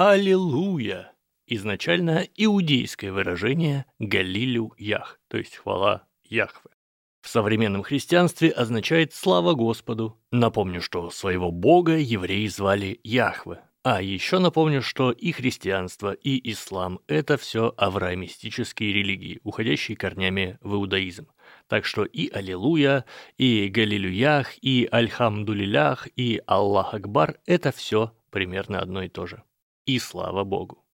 «Аллилуйя» изначально иудейское выражение «Галилю Ях», то есть хвала Яхве. В современном христианстве означает «слава Господу». Напомню, что своего бога евреи звали Яхве. А еще напомню, что и христианство, и ислам – это все авраамистические религии, уходящие корнями в иудаизм. Так что и Аллилуйя, и Галилюях, и Альхамдулилях, и Аллах Акбар – это все примерно одно и то же. И слава Богу.